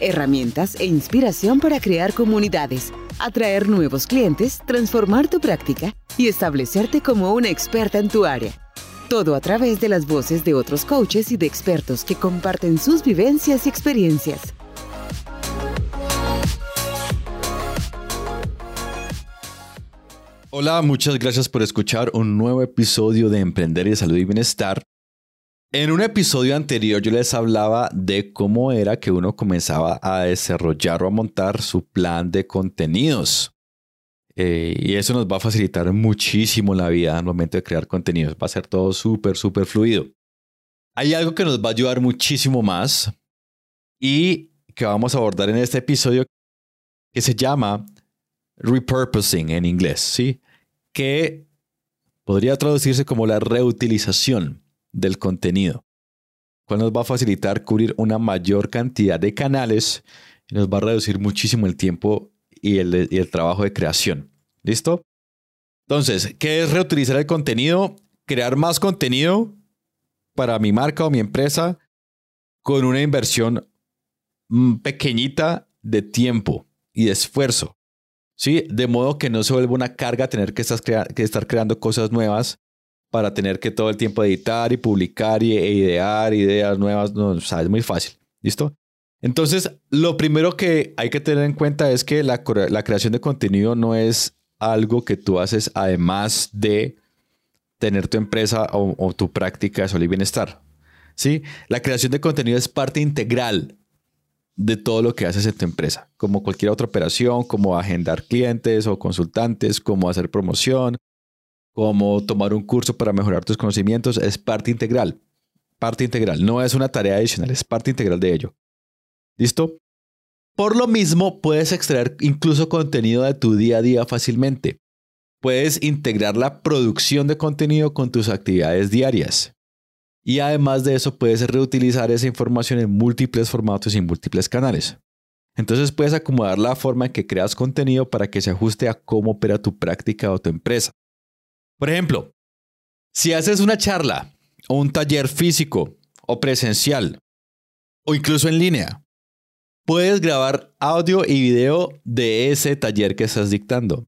herramientas e inspiración para crear comunidades, atraer nuevos clientes, transformar tu práctica y establecerte como una experta en tu área. Todo a través de las voces de otros coaches y de expertos que comparten sus vivencias y experiencias. Hola, muchas gracias por escuchar un nuevo episodio de Emprender y Salud y Bienestar. En un episodio anterior yo les hablaba de cómo era que uno comenzaba a desarrollar o a montar su plan de contenidos. Eh, y eso nos va a facilitar muchísimo la vida al momento de crear contenidos. Va a ser todo súper, súper fluido. Hay algo que nos va a ayudar muchísimo más y que vamos a abordar en este episodio que se llama repurposing en inglés, ¿sí? Que podría traducirse como la reutilización del contenido, cual nos va a facilitar cubrir una mayor cantidad de canales y nos va a reducir muchísimo el tiempo y el, trabajo de creación. ¿Listo? Entonces, ¿qué es reutilizar el contenido? Crear más contenido para mi marca o mi empresa con una inversión mm, pequeñita de tiempo y de esfuerzo. ¿Sí? De modo que no se vuelva una carga tener que estar creando cosas nuevas para tener que todo el tiempo editar y publicar y, e idear ideas nuevas. No, o es muy fácil. ¿Listo? Entonces, lo primero que hay que tener en cuenta es que la, creación de contenido no es algo que tú haces además de tener tu empresa o, tu práctica de salud y bienestar. ¿Sí? La creación de contenido es parte integral de todo lo que haces en tu empresa, como cualquier otra operación, como agendar clientes o consultantes, como hacer promoción, como tomar un curso para mejorar tus conocimientos, es parte integral. Parte integral. No es una tarea adicional, es parte integral de ello. ¿Listo? Por lo mismo, puedes extraer incluso contenido de tu día a día fácilmente. Puedes integrar la producción de contenido con tus actividades diarias. Y además de eso, puedes reutilizar esa información en múltiples formatos y múltiples canales. Entonces puedes acomodar la forma en que creas contenido para que se ajuste a cómo opera tu práctica o tu empresa. Por ejemplo, si haces una charla o un taller físico o presencial o incluso en línea, puedes grabar audio y video de ese taller que estás dictando.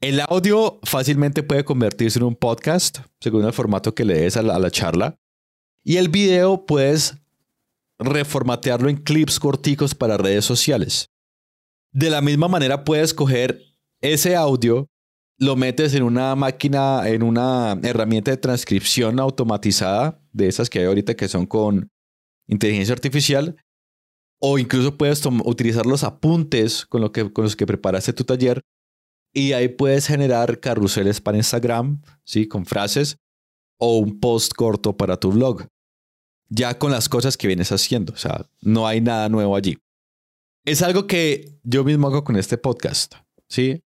El audio fácilmente puede convertirse en un podcast, según el formato que le des a la, charla. Y el video puedes reformatearlo en clips corticos para redes sociales. De la misma manera puedes coger ese audio lo metes en una máquina, en una herramienta de transcripción automatizada, de esas que hay ahorita que son con inteligencia artificial, o incluso puedes utilizar los apuntes con, lo que, con los que preparaste tu taller y ahí puedes generar carruseles para Instagram, ¿sí? Con frases o un post corto para tu blog. Ya con las cosas que vienes haciendo, o sea, no hay nada nuevo allí. Es algo que yo mismo hago con este podcast, ¿sí?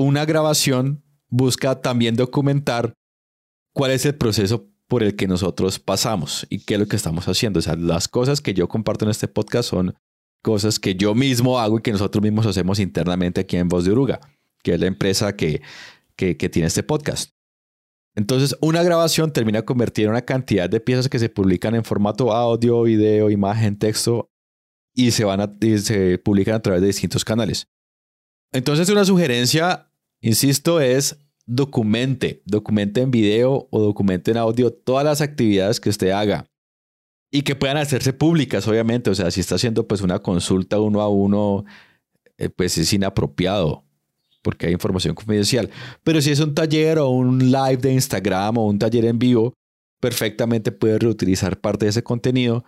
Una grabación busca también documentar cuál es el proceso por el que nosotros pasamos y qué es lo que estamos haciendo. O sea, las cosas que yo comparto en este podcast son cosas que yo mismo hago y que nosotros mismos hacemos internamente aquí en Voz de Uruga, que es la empresa que, que, tiene este podcast. Entonces, una grabación termina convertida en una cantidad de piezas que se publican en formato audio, video, imagen, texto y se, van a, y se publican a través de distintos canales. Entonces, una sugerencia Insisto, es documente, documente en video o documente en audio todas las actividades que usted haga y que puedan hacerse públicas, obviamente. O sea, si está haciendo pues una consulta uno a uno, eh, pues es inapropiado porque hay información confidencial. Pero si es un taller o un live de Instagram o un taller en vivo, perfectamente puede reutilizar parte de ese contenido,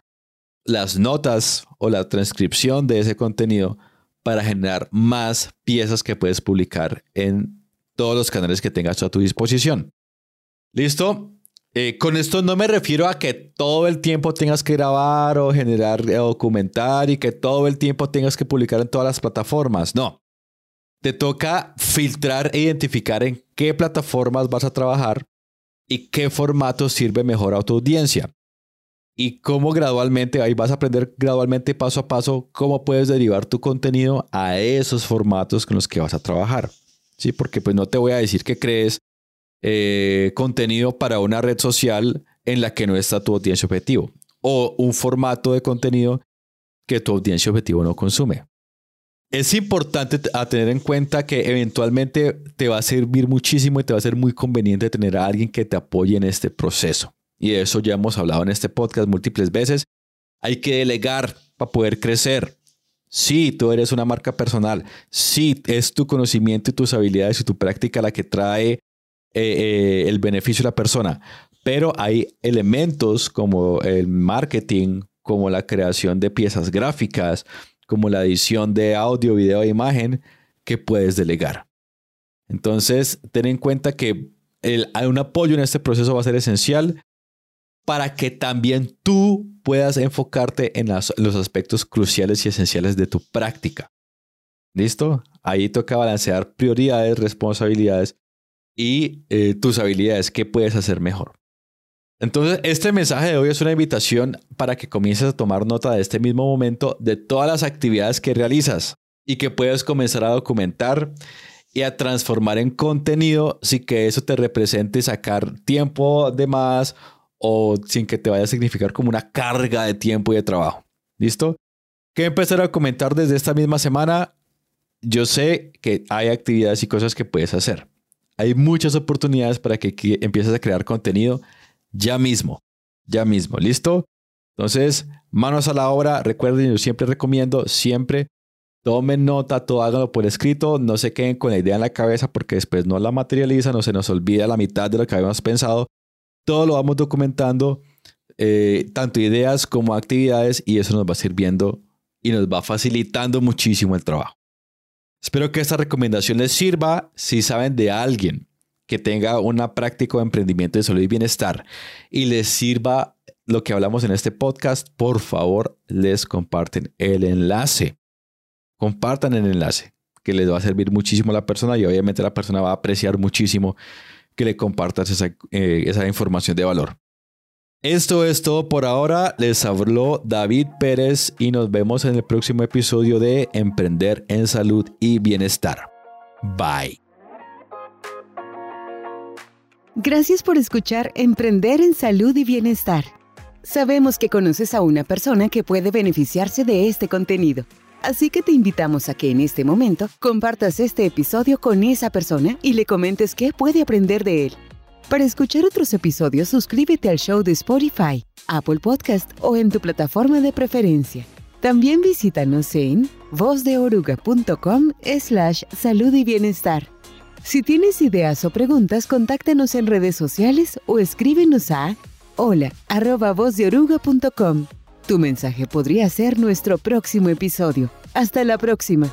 las notas o la transcripción de ese contenido para generar más piezas que puedes publicar en todos los canales que tengas a tu disposición. ¿Listo? Eh, con esto no me refiero a que todo el tiempo tengas que grabar o generar o documentar y que todo el tiempo tengas que publicar en todas las plataformas. No. te toca filtrar e identificar en qué plataformas vas a trabajar y qué formato sirve mejor a tu audiencia. Y cómo gradualmente, ahí vas a aprender gradualmente paso a paso cómo puedes derivar tu contenido a esos formatos con los que vas a trabajar. Sí, porque pues no te voy a decir que crees eh, contenido para una red social en la que no está tu audiencia objetivo o un formato de contenido que tu audiencia objetivo no consume. Es importante a tener en cuenta que eventualmente te va a servir muchísimo y te va a ser muy conveniente tener a alguien que te apoye en este proceso. Y de eso ya hemos hablado en este podcast múltiples veces. Hay que delegar para poder crecer. Sí, tú eres una marca personal. Sí, es tu conocimiento y tus habilidades y tu práctica la que trae eh, eh, el beneficio de la persona. Pero hay elementos como el marketing, como la creación de piezas gráficas, como la edición de audio, video e imagen que puedes delegar. Entonces, ten en cuenta que el, un apoyo en este proceso va a ser esencial para que también tú puedas enfocarte en los aspectos cruciales y esenciales de tu práctica. ¿Listo? Ahí toca balancear prioridades, responsabilidades y eh, tus habilidades, qué puedes hacer mejor. Entonces, este mensaje de hoy es una invitación para que comiences a tomar nota de este mismo momento de todas las actividades que realizas y que puedas comenzar a documentar y a transformar en contenido sin que eso te represente sacar tiempo de más o sin que te vaya a significar como una carga de tiempo y de trabajo. ¿Listo? ¿Qué empezar a comentar desde esta misma semana? Yo sé que hay actividades y cosas que puedes hacer. Hay muchas oportunidades para que empieces a crear contenido ya mismo, ya mismo, ¿listo? Entonces, manos a la obra, recuerden, yo siempre recomiendo, siempre tomen nota, todo háganlo por escrito, no se queden con la idea en la cabeza porque después no la materializan o se nos olvida la mitad de lo que habíamos pensado. Todo lo vamos documentando, eh, tanto ideas como actividades, y eso nos va sirviendo y nos va facilitando muchísimo el trabajo. Espero que esta recomendación les sirva si saben de alguien que tenga una práctica de emprendimiento de salud y bienestar y les sirva lo que hablamos en este podcast, por favor, les comparten el enlace. Compartan el enlace, que les va a servir muchísimo a la persona y obviamente la persona va a apreciar muchísimo que le compartas esa, eh, esa información de valor. Esto es todo por ahora. Les habló David Pérez y nos vemos en el próximo episodio de Emprender en Salud y Bienestar. Bye. Gracias por escuchar Emprender en Salud y Bienestar. Sabemos que conoces a una persona que puede beneficiarse de este contenido, así que te invitamos a que en este momento compartas este episodio con esa persona y le comentes qué puede aprender de él. Para escuchar otros episodios, suscríbete al show de Spotify, Apple Podcast o en tu plataforma de preferencia. También visítanos en vozdeoruga.com slash salud y bienestar. Si tienes ideas o preguntas, contáctanos en redes sociales o escríbenos a hola arroba Tu mensaje podría ser nuestro próximo episodio. Hasta la próxima.